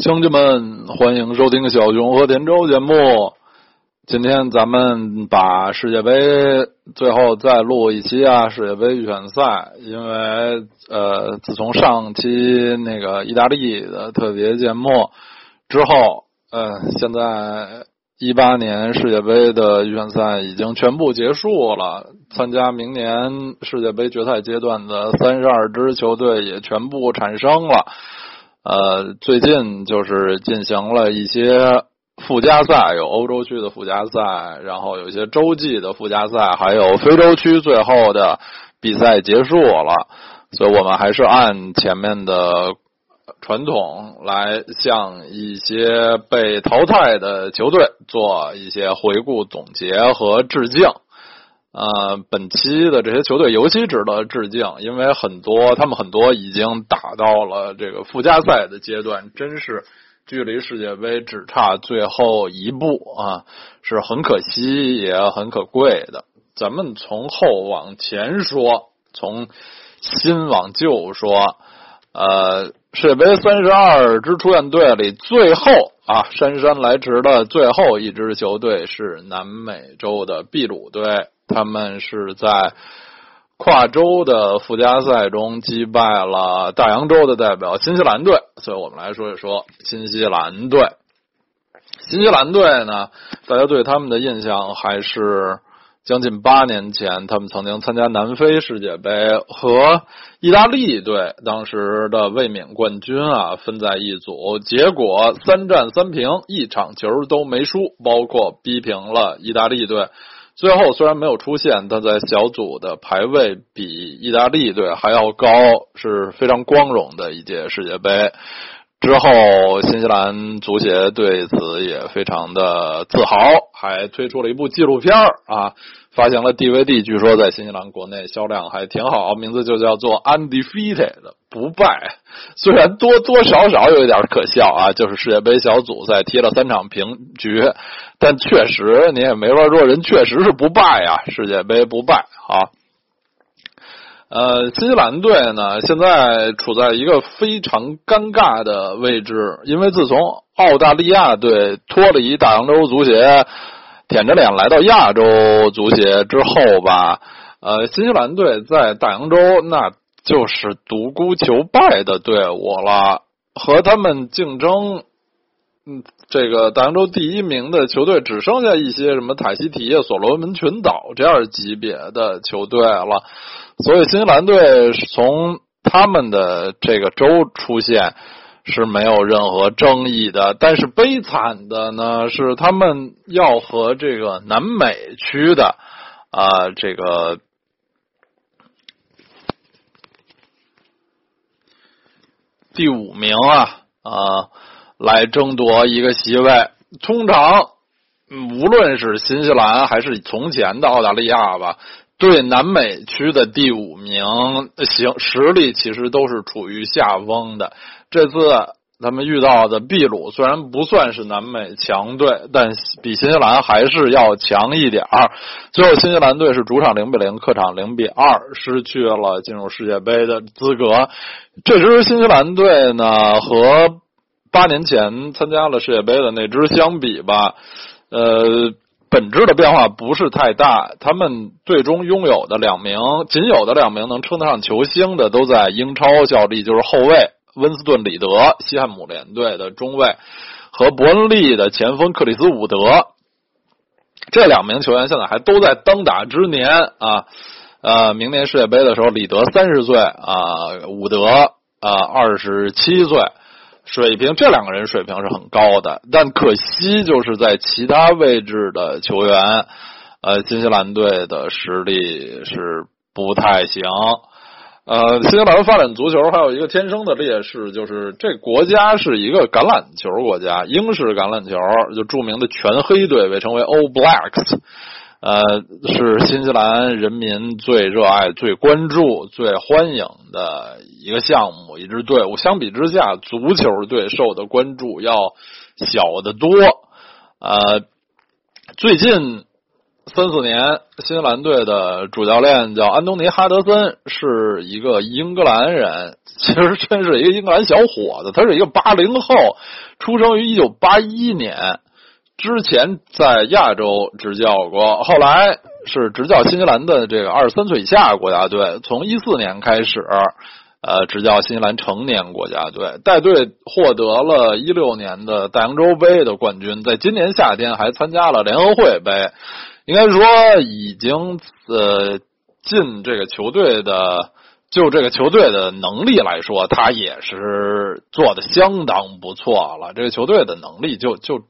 兄弟们，欢迎收听小熊和田周节目。今天咱们把世界杯最后再录一期啊，世界杯预选赛。因为呃，自从上期那个意大利的特别节目之后，呃，现在一八年世界杯的预选赛已经全部结束了。参加明年世界杯决赛阶段的三十二支球队也全部产生了。呃，最近就是进行了一些附加赛，有欧洲区的附加赛，然后有一些洲际的附加赛，还有非洲区最后的比赛结束了，所以我们还是按前面的传统来向一些被淘汰的球队做一些回顾、总结和致敬。呃，本期的这些球队尤其值得致敬，因为很多他们很多已经打到了这个附加赛的阶段，真是距离世界杯只差最后一步啊，是很可惜也很可贵的。咱们从后往前说，从新往旧说，呃，世界杯三十二支出线队里，最后啊姗姗来迟的最后一支球队是南美洲的秘鲁队。他们是在跨洲的附加赛中击败了大洋洲的代表新西兰队，所以我们来说一说新西兰队。新西兰队呢，大家对他们的印象还是将近八年前，他们曾经参加南非世界杯，和意大利队当时的卫冕冠军啊分在一组，结果三战三平，一场球都没输，包括逼平了意大利队。最后虽然没有出现，但在小组的排位比意大利队还要高，是非常光荣的一届世界杯。之后，新西兰足协对此也非常的自豪，还推出了一部纪录片啊，发行了 DVD，据说在新西兰国内销量还挺好，名字就叫做 Undefeated 不败。虽然多多少少有一点可笑啊，就是世界杯小组赛踢了三场平局，但确实你也没法说人确实是不败呀，世界杯不败啊。呃，新西兰队呢，现在处在一个非常尴尬的位置，因为自从澳大利亚队脱离大洋洲足协，舔着脸来到亚洲足协之后吧，呃，新西兰队在大洋洲那就是独孤求败的队伍了，和他们竞争，嗯，这个大洋洲第一名的球队只剩下一些什么塔希提、所罗门群岛这样级别的球队了。所以新西兰队从他们的这个州出现是没有任何争议的，但是悲惨的呢是他们要和这个南美区的啊这个第五名啊啊来争夺一个席位。通常无论是新西兰还是从前的澳大利亚吧。对南美区的第五名，行实力其实都是处于下风的。这次他们遇到的秘鲁虽然不算是南美强队，但比新西兰还是要强一点儿。最后，新西兰队是主场零比零，客场零比二，失去了进入世界杯的资格。这支新西兰队呢，和八年前参加了世界杯的那支相比吧，呃。本质的变化不是太大，他们最终拥有的两名仅有的两名能称得上球星的都在英超效力，就是后卫温斯顿·里德，西汉姆联队的中卫，和伯恩利的前锋克里斯·伍德。这两名球员现在还都在当打之年啊，呃，明年世界杯的时候，里德三十岁啊，伍德啊二十七岁。水平，这两个人水平是很高的，但可惜就是在其他位置的球员，呃，新西兰队的实力是不太行。呃，新西兰发展足球还有一个天生的劣势，就是这国家是一个橄榄球国家，英式橄榄球，就著名的全黑队被称为 All Blacks。呃，是新西兰人民最热爱、最关注、最欢迎的一个项目，一支队伍。相比之下，足球队受的关注要小得多。呃，最近三四年，新西兰队的主教练叫安东尼·哈德森，是一个英格兰人。其实真是一个英格兰小伙子，他是一个八零后，出生于一九八一年。之前在亚洲执教过，后来是执教新西兰的这个二十三岁以下国家队。从一四年开始，呃，执教新西兰成年国家队，带队获得了一六年的大洋洲杯的冠军，在今年夏天还参加了联合会杯。应该说，已经呃进这个球队的，就这个球队的能力来说，他也是做的相当不错了。这个球队的能力就就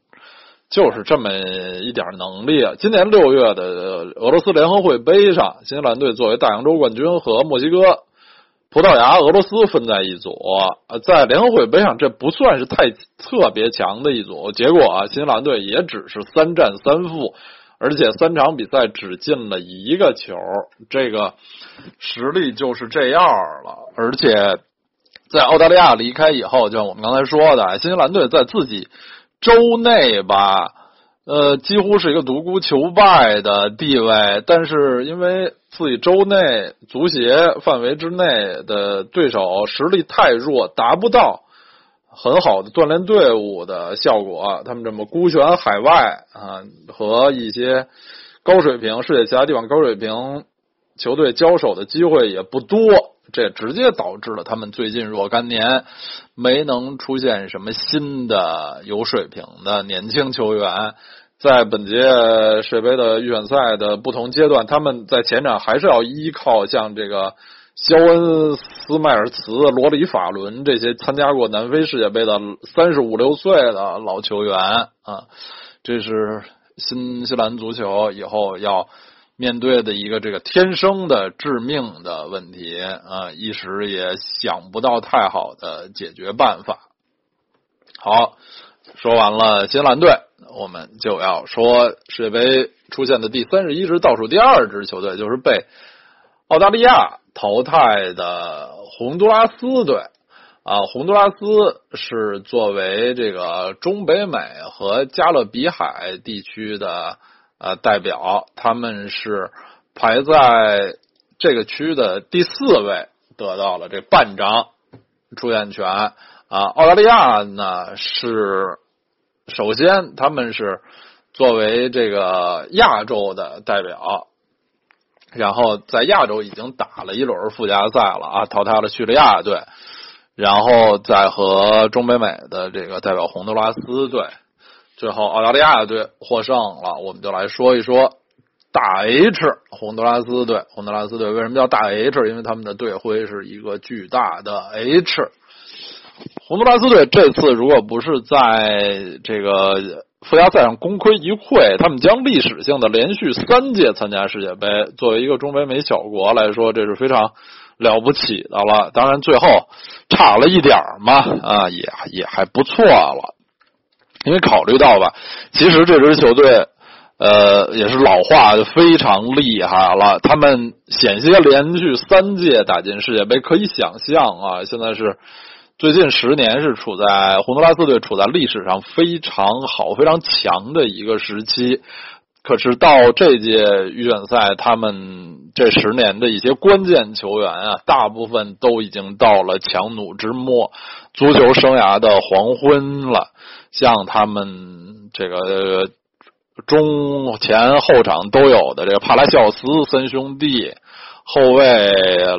就是这么一点能力。今年六月的俄罗斯联合会杯上，新西兰队作为大洋洲冠军和墨西哥、葡萄牙、俄罗斯分在一组。在联合会杯上，这不算是太特别强的一组。结果啊，新西兰队也只是三战三负。而且三场比赛只进了一个球，这个实力就是这样了。而且在澳大利亚离开以后，就像我们刚才说的，新西兰队在自己州内吧，呃，几乎是一个独孤求败的地位。但是因为自己州内足协范围之内的对手实力太弱，达不到。很好的锻炼队伍的效果，他们这么孤悬海外啊，和一些高水平世界其他地方高水平球队交手的机会也不多，这直接导致了他们最近若干年没能出现什么新的有水平的年轻球员。在本届世界杯的预选赛的不同阶段，他们在前场还是要依靠像这个。肖恩斯迈尔茨、罗里法伦这些参加过南非世界杯的三十五六岁的老球员啊，这是新西兰足球以后要面对的一个这个天生的致命的问题啊，一时也想不到太好的解决办法。好，说完了新西兰队，我们就要说世界杯出现的第三十一支倒数第二支球队，就是被澳大利亚。淘汰的洪都拉斯队啊，洪都拉斯是作为这个中北美和加勒比海地区的呃代表，他们是排在这个区的第四位，得到了这半张出演权啊。澳大利亚呢是首先他们是作为这个亚洲的代表。然后在亚洲已经打了一轮附加赛了啊，淘汰了叙利亚队，然后再和中北美的这个代表洪都拉斯队，最后澳大利亚队获胜了。我们就来说一说大 H 洪都拉斯队。洪都拉斯队为什么叫大 H？因为他们的队徽是一个巨大的 H。洪都拉斯队这次如果不是在这个。附加赛上功亏一篑，他们将历史性的连续三届参加世界杯。作为一个中北美小国来说，这是非常了不起的了。当然，最后差了一点嘛，啊，也也还不错了。因为考虑到吧，其实这支球队，呃，也是老化的非常厉害了。他们险些连续三届打进世界杯，可以想象啊，现在是。最近十年是处在洪都拉斯队处在历史上非常好、非常强的一个时期，可是到这届预选赛，他们这十年的一些关键球员啊，大部分都已经到了强弩之末、足球生涯的黄昏了。像他们这个中前后场都有的这个帕拉肖斯三兄弟。后卫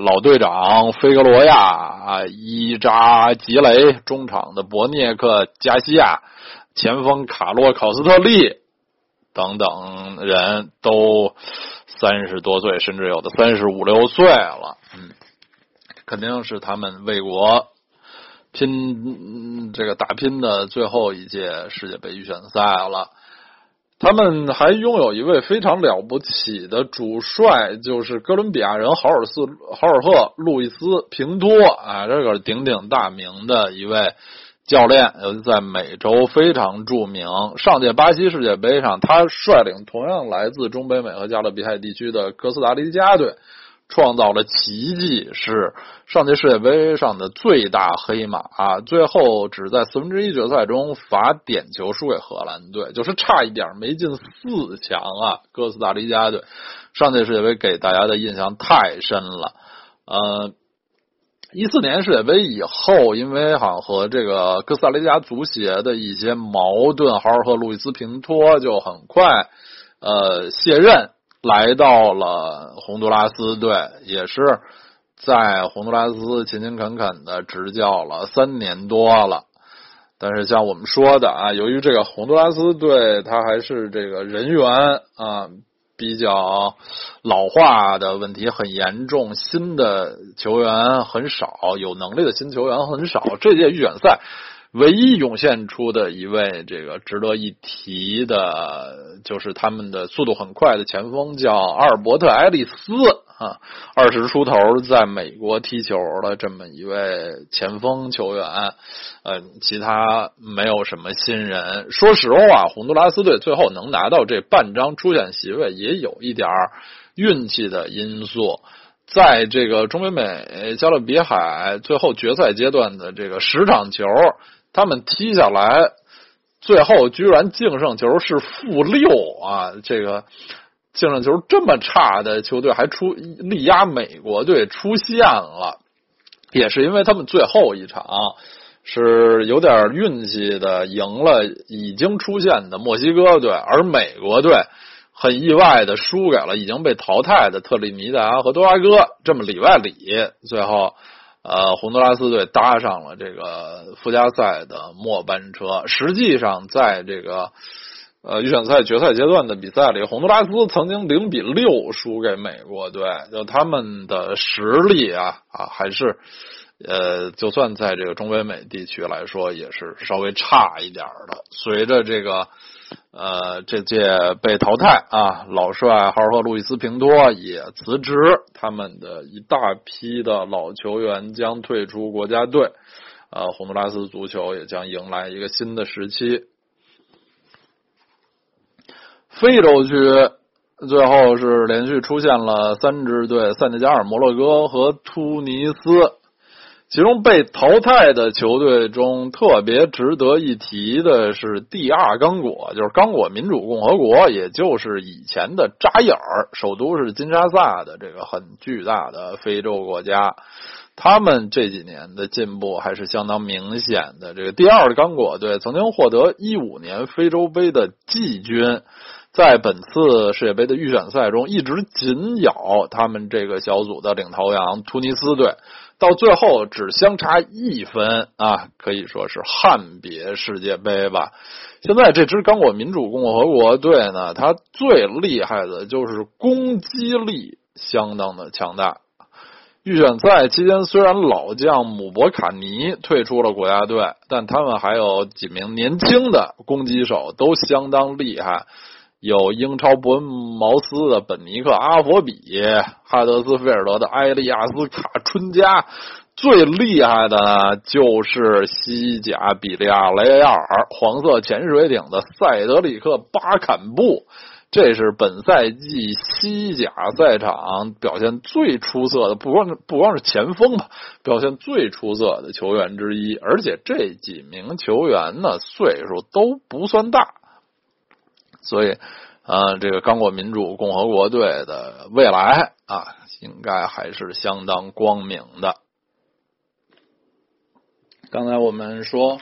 老队长菲格罗亚啊，伊扎吉雷，中场的博涅克加西亚，前锋卡洛考斯特利等等人都三十多岁，甚至有的三十五六岁了。嗯，肯定是他们为国拼这个打拼的最后一届世界杯预选赛了。他们还拥有一位非常了不起的主帅，就是哥伦比亚人豪尔斯豪尔赫路易斯平托啊，这个鼎鼎大名的一位教练，尤其在美洲非常著名。上届巴西世界杯上，他率领同样来自中北美和加勒比海地区的哥斯达黎加队创造了奇迹，是上届世界杯上的最大黑马啊！最后只在四分之一决赛中罚点球输给荷兰队，就是差一点没进四强啊！哥斯达黎加队上届世界杯给大家的印象太深了，呃。一四年世界杯以后，因为好像和这个哥斯达黎加足协的一些矛盾，豪尔赫·路易斯·平托就很快呃卸任，来到了洪都拉斯队，也是在洪都拉斯勤勤恳恳的执教了三年多了。但是像我们说的啊，由于这个洪都拉斯队，他还是这个人员啊。比较老化的问题很严重，新的球员很少，有能力的新球员很少。这届预选赛唯一涌现出的一位这个值得一提的，就是他们的速度很快的前锋，叫阿尔伯特·埃利斯。啊，二十出头在美国踢球的这么一位前锋球员，呃，其他没有什么新人。说实话，洪都拉斯队最后能拿到这半张出线席位，也有一点运气的因素。在这个中北美加勒比海最后决赛阶段的这个十场球，他们踢下来，最后居然净胜球是负六啊！这个。净胜球这么差的球队还出力压美国队出现了，也是因为他们最后一场是有点运气的赢了已经出现的墨西哥队，而美国队很意外的输给了已经被淘汰的特立尼达和多拉戈，这么里外里，最后呃洪都拉斯队搭上了这个附加赛的末班车。实际上在这个。呃，预选赛决赛阶段的比赛里，洪都拉斯曾经零比六输给美国队，就他们的实力啊啊，还是呃，就算在这个中北美地区来说，也是稍微差一点的。随着这个呃这届被淘汰啊，老帅豪尔赫·路易斯·平多也辞职，他们的一大批的老球员将退出国家队，呃，洪都拉斯足球也将迎来一个新的时期。非洲区最后是连续出现了三支队：塞内加尔、摩洛哥和突尼斯。其中被淘汰的球队中，特别值得一提的是第二刚果，就是刚果民主共和国，也就是以前的扎伊尔，首都是金沙萨的这个很巨大的非洲国家。他们这几年的进步还是相当明显的。这个第二刚果队曾经获得一五年非洲杯的季军。在本次世界杯的预选赛中，一直紧咬他们这个小组的领头羊突尼斯队，到最后只相差一分啊，可以说是憾别世界杯吧。现在这支刚果民主共和国队呢，它最厉害的就是攻击力相当的强大。预选赛期间，虽然老将姆博卡尼退出了国家队，但他们还有几名年轻的攻击手都相当厉害。有英超伯恩茅斯的本尼克·阿佛比，哈德斯菲尔德的埃利亚斯·卡春加，最厉害的呢就是西甲比利亚雷亚尔黄色潜水艇的塞德里克·巴坎布，这是本赛季西甲赛场表现最出色的，不光不光是前锋吧，表现最出色的球员之一，而且这几名球员呢岁数都不算大。所以，呃，这个刚果民主共和国队的未来啊，应该还是相当光明的。刚才我们说，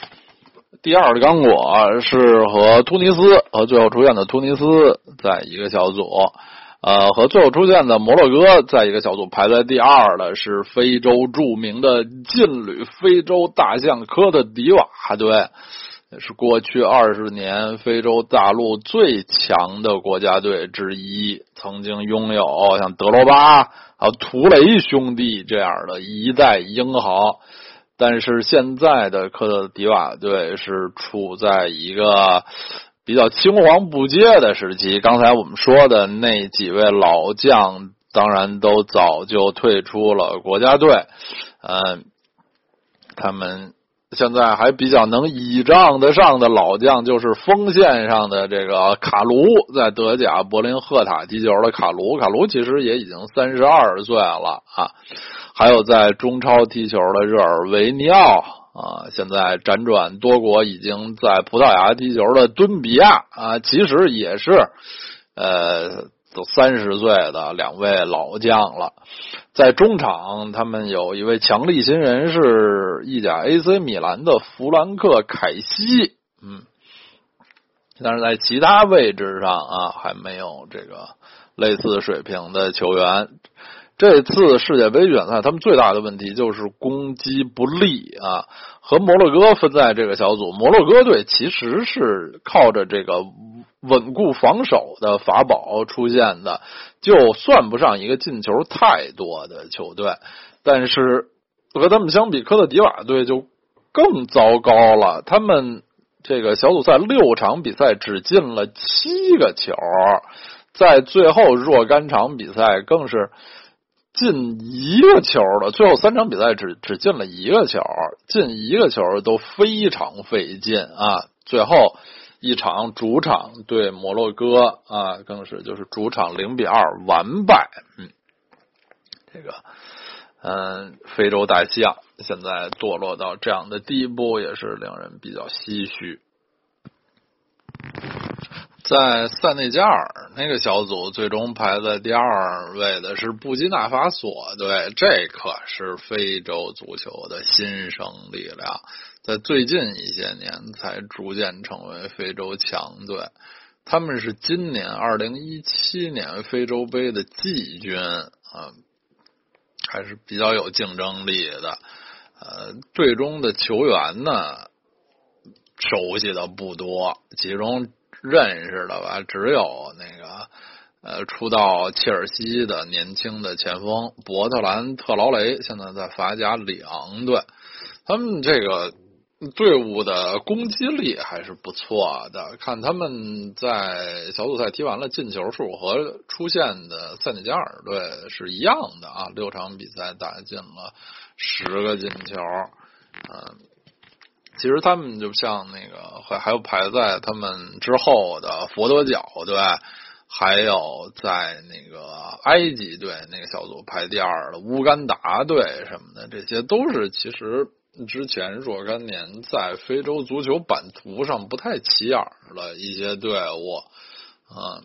第二的刚果是和突尼斯和最后出现的突尼斯在一个小组，呃，和最后出现的摩洛哥在一个小组，排在第二的是非洲著名的劲旅非洲大象科的迪瓦队。也是过去二十年非洲大陆最强的国家队之一，曾经拥有像德罗巴、还有图雷兄弟这样的一代英豪。但是现在的科特迪瓦队是处在一个比较青黄不接的时期。刚才我们说的那几位老将，当然都早就退出了国家队。嗯，他们。现在还比较能倚仗得上的老将，就是锋线上的这个卡卢，在德甲柏林赫塔踢球的卡卢。卡卢其实也已经三十二岁了啊。还有在中超踢球的热尔维尼奥啊，现在辗转多国，已经在葡萄牙踢球的敦比亚啊，其实也是呃都三十岁的两位老将了。在中场，他们有一位强力新人，是意甲 AC 米兰的弗兰克凯西，嗯，但是在其他位置上啊，还没有这个类似水平的球员。这次世界杯预选赛，他们最大的问题就是攻击不利啊，和摩洛哥分在这个小组。摩洛哥队其实是靠着这个。稳固防守的法宝出现的，就算不上一个进球太多的球队，但是和他们相比，科特迪瓦队就更糟糕了。他们这个小组赛六场比赛只进了七个球，在最后若干场比赛更是进一个球的，最后三场比赛只只进了一个球，进一个球都非常费劲啊！最后。一场主场对摩洛哥啊，更是就是主场零比二完败。嗯，这个嗯，非洲大象现在堕落到这样的地步，也是令人比较唏嘘。在塞内加尔那个小组，最终排在第二位的是布基纳法索对，这可是非洲足球的新生力量。在最近一些年，才逐渐成为非洲强队。他们是今年二零一七年非洲杯的季军啊，还是比较有竞争力的。呃，队中的球员呢，熟悉的不多，其中认识的吧，只有那个呃，出道切尔西的年轻的前锋伯特兰特劳雷，现在在法甲里昂队。他们这个。队伍的攻击力还是不错的，看他们在小组赛踢完了，进球数和出现的塞内加尔队是一样的啊，六场比赛打进了十个进球。嗯，其实他们就像那个还还有排在他们之后的佛得角队，还有在那个埃及队那个小组排第二的乌干达队什么的，这些都是其实。之前若干年在非洲足球版图上不太起眼的一些队伍，啊，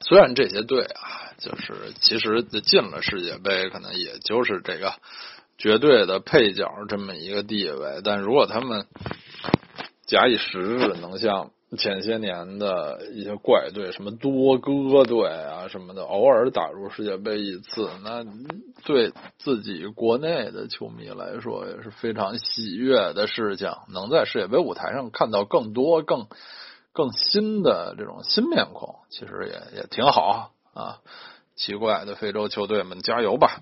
虽然这些队啊，就是其实进了世界杯，可能也就是这个绝对的配角这么一个地位，但如果他们假以时日，能像。前些年的一些怪队，什么多哥队啊什么的，偶尔打入世界杯一次，那对自己国内的球迷来说也是非常喜悦的事情。能在世界杯舞台上看到更多、更更新的这种新面孔，其实也也挺好啊。奇怪的非洲球队们，加油吧！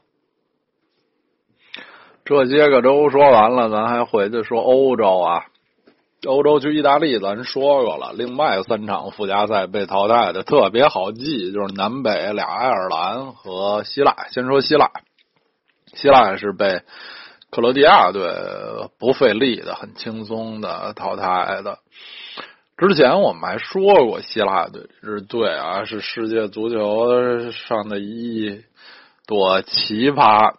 这些个都说完了，咱还回去说欧洲啊。欧洲去意大利，咱说过了。另外三场附加赛被淘汰的特别好记，就是南北俩爱尔兰和希腊。先说希腊，希腊是被克罗地亚队不费力的、很轻松的淘汰的。之前我们还说过，希腊队这支队啊，是世界足球上的一朵奇葩。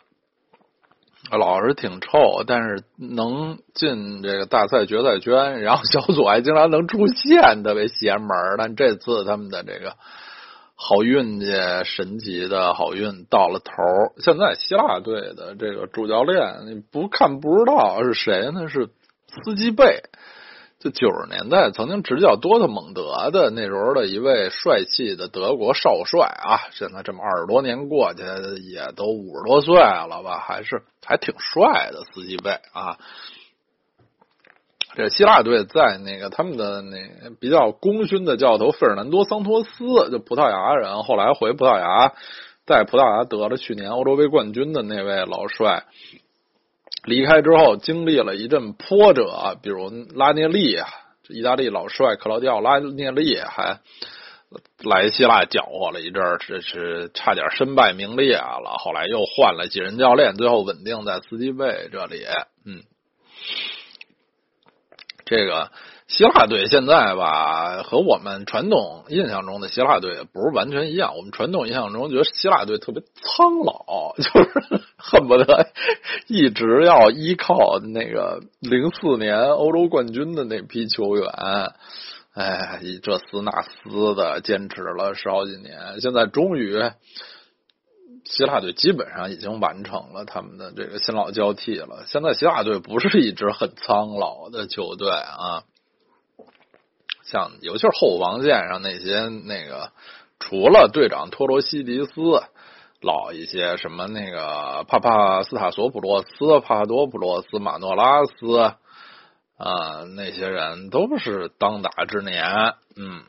老是挺臭，但是能进这个大赛决赛圈，然后小组还经常能出线，特别邪门但这次他们的这个好运气，神奇的好运到了头。现在希腊队的这个主教练，你不看不知道是谁呢？是斯基贝。就九十年代曾经执教多特蒙德的那时候的一位帅气的德国少帅啊，现在这么二十多年过去，也都五十多岁了吧，还是还挺帅的司机贝啊。这希腊队在那个他们的那比较功勋的教头费尔南多桑托斯，就葡萄牙人，后来回葡萄牙，在葡萄牙得了去年欧洲杯冠军的那位老帅。离开之后，经历了一阵波折，比如拉涅利啊，意大利老帅克劳迪奥拉涅利还来希腊搅和了一阵，这是差点身败名裂了。后来又换了几任教练，最后稳定在斯基贝这里。嗯，这个希腊队现在吧，和我们传统印象中的希腊队不是完全一样。我们传统印象中觉得希腊队特别苍老，就是 恨不得一直要依靠那个零四年欧洲冠军的那批球员，哎，这斯那斯的坚持了十好几年，现在终于希腊队基本上已经完成了他们的这个新老交替了。现在希腊队不是一支很苍老的球队啊。像尤其是后防线上那些那个，除了队长托罗西迪斯老一些，什么那个帕帕斯塔索普洛斯、帕多普洛斯、马诺拉斯啊，那些人都是当打之年。嗯，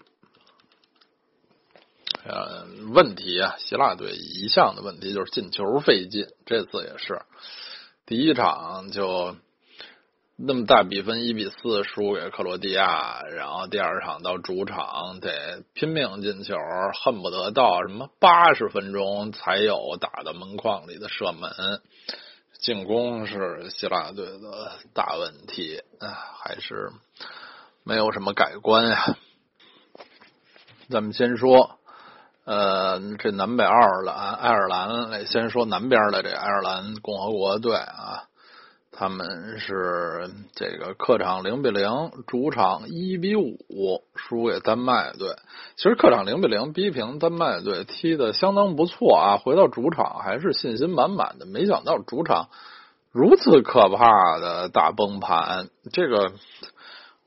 呃，问题啊，希腊队一向的问题就是进球费劲，这次也是第一场就。那么大比分一比四输给克罗地亚，然后第二场到主场得拼命进球，恨不得到什么八十分钟才有打到门框里的射门。进攻是希腊队的大问题，还是没有什么改观呀。咱们先说，呃，这南北爱尔兰，爱尔兰先说南边的这爱尔兰共和国队啊。他们是这个客场零比零，主场一比五输给丹麦队。其实客场零比零逼平丹麦队，踢的相当不错啊！回到主场还是信心满满的。没想到主场如此可怕的大崩盘。这个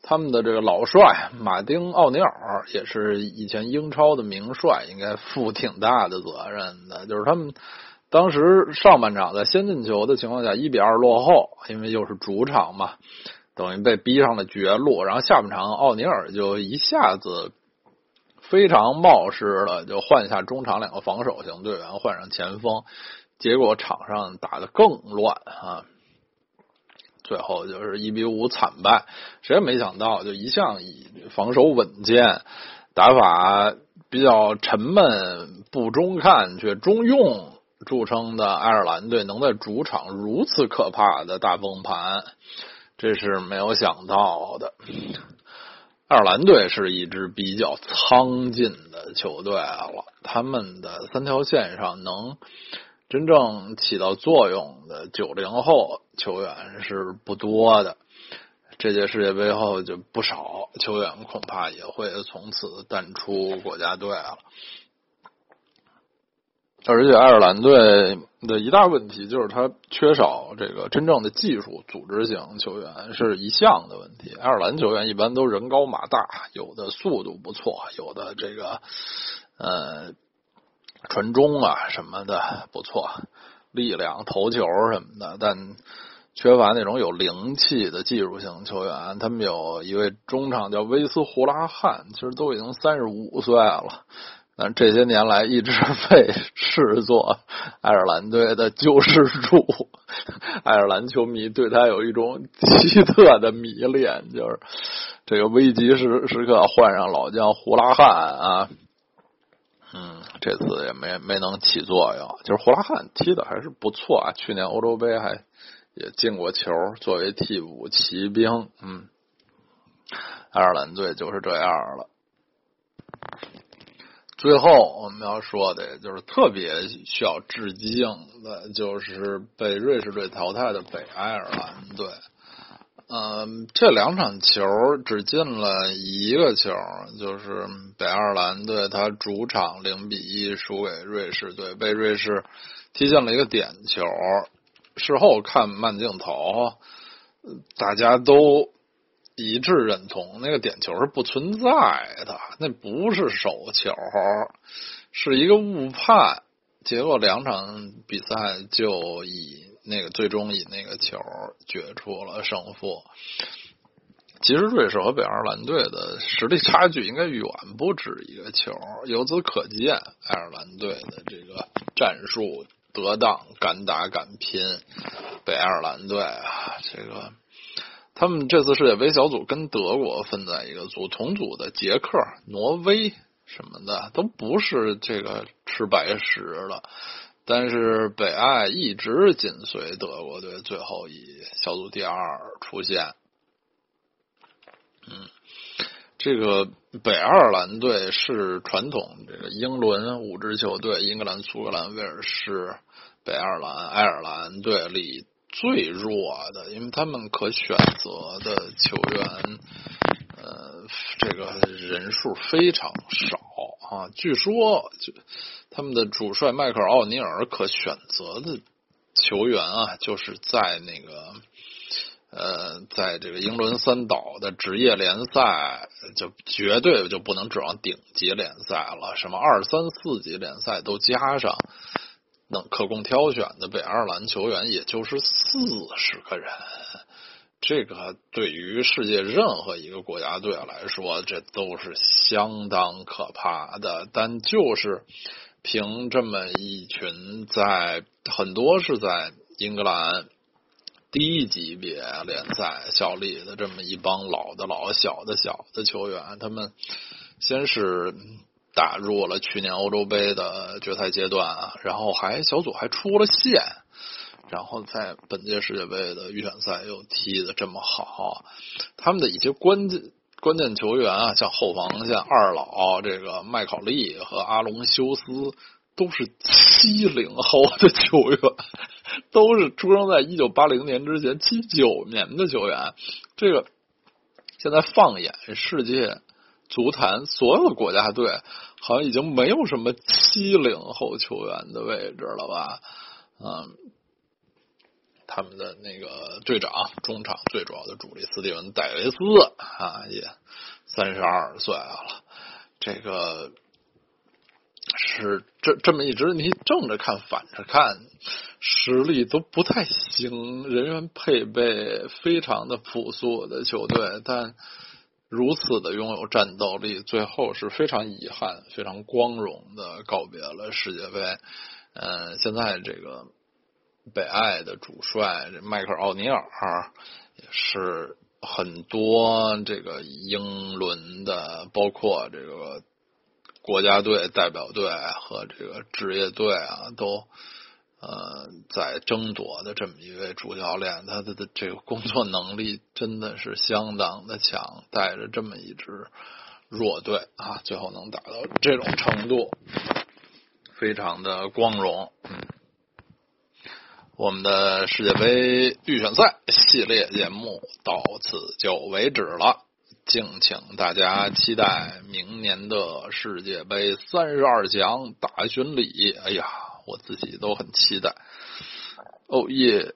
他们的这个老帅马丁奥尼尔也是以前英超的名帅，应该负挺大的责任的。就是他们。当时上半场在先进球的情况下一比二落后，因为又是主场嘛，等于被逼上了绝路。然后下半场奥尼尔就一下子非常冒失的就换下中场两个防守型队员，换上前锋，结果场上打的更乱啊！最后就是一比五惨败。谁也没想到，就一向以防守稳健、打法比较沉闷、不中看却中用。著称的爱尔兰队能在主场如此可怕的大崩盘，这是没有想到的。爱尔兰队是一支比较苍劲的球队了，他们的三条线上能真正起到作用的九零后球员是不多的。这届世界杯后，就不少球员恐怕也会从此淡出国家队了。而且爱尔兰队的一大问题就是他缺少这个真正的技术组织型球员，是一项的问题。爱尔兰球员一般都人高马大，有的速度不错，有的这个呃传中啊什么的不错，力量头球什么的，但缺乏那种有灵气的技术型球员。他们有一位中场叫威斯胡拉汉，其实都已经三十五岁了。但这些年来一直 被视作爱尔兰队的救世主，爱尔兰球迷对他有一种奇特的迷恋，就是这个危急时时刻换上老将胡拉汉啊，嗯，这次也没没能起作用。就是胡拉汉踢的还是不错啊，去年欧洲杯还也进过球，作为替补骑兵，嗯，爱尔兰队就是这样了。最后我们要说的，就是特别需要致敬的，就是被瑞士队淘汰的北爱尔兰队。嗯，这两场球只进了一个球，就是北爱尔兰队他主场零比一输给瑞士队，被瑞士踢进了一个点球。事后看慢镜头，大家都。一致认同，那个点球是不存在的，那不是手球，是一个误判。结果两场比赛就以那个最终以那个球决出了胜负。其实瑞士和北爱尔兰队的实力差距应该远不止一个球，由此可见，爱尔兰队的这个战术得当，敢打敢拼。北爱尔兰队啊，这个。他们这次世界杯小组跟德国分在一个组，同组的捷克、挪威什么的都不是这个吃白食了。但是北爱一直紧随德国队，最后以小组第二出现。嗯这个北爱尔兰队是传统这个英伦五支球队，英格兰、苏格兰、威尔士、北爱尔兰、爱尔兰队里最弱的，因为他们可选择的球员，呃，这个人数非常少啊。据说，就他们的主帅迈克尔·奥尼尔可选择的球员啊，就是在那个。呃，在这个英伦三岛的职业联赛，就绝对就不能指望顶级联赛了。什么二三四级联赛都加上，能可供挑选的北爱尔兰球员也就是四十个人。这个对于世界任何一个国家队来说，这都是相当可怕的。但就是凭这么一群，在很多是在英格兰。低级别联赛效力的这么一帮老的老、小的小的球员，他们先是打入了去年欧洲杯的决赛阶段啊，然后还小组还出了线，然后在本届世界杯的预选赛又踢的这么好，他们的一些关键关键球员啊，像后防线二老这个麦考利和阿隆修斯。都是七零后的球员，都是出生在一九八零年之前，七九年的球员。这个现在放眼世界足坛，所有的国家队好像已经没有什么七零后球员的位置了吧？嗯，他们的那个队长、中场最主要的主力斯蒂文·戴维斯啊，也三十二岁了。这个。是这这么一直，你正着看、反着看，实力都不太行，人员配备非常的朴素的球队，但如此的拥有战斗力，最后是非常遗憾、非常光荣的告别了世界杯。嗯，现在这个北爱的主帅迈克尔奥尼尔也是很多这个英伦的，包括这个。国家队、代表队和这个职业队啊，都呃在争夺的这么一位主教练，他的的这个工作能力真的是相当的强，带着这么一支弱队啊，最后能打到这种程度，非常的光荣。我们的世界杯预选赛系列节目到此就为止了。敬请大家期待明年的世界杯三十二强大巡礼。哎呀，我自己都很期待。哦耶！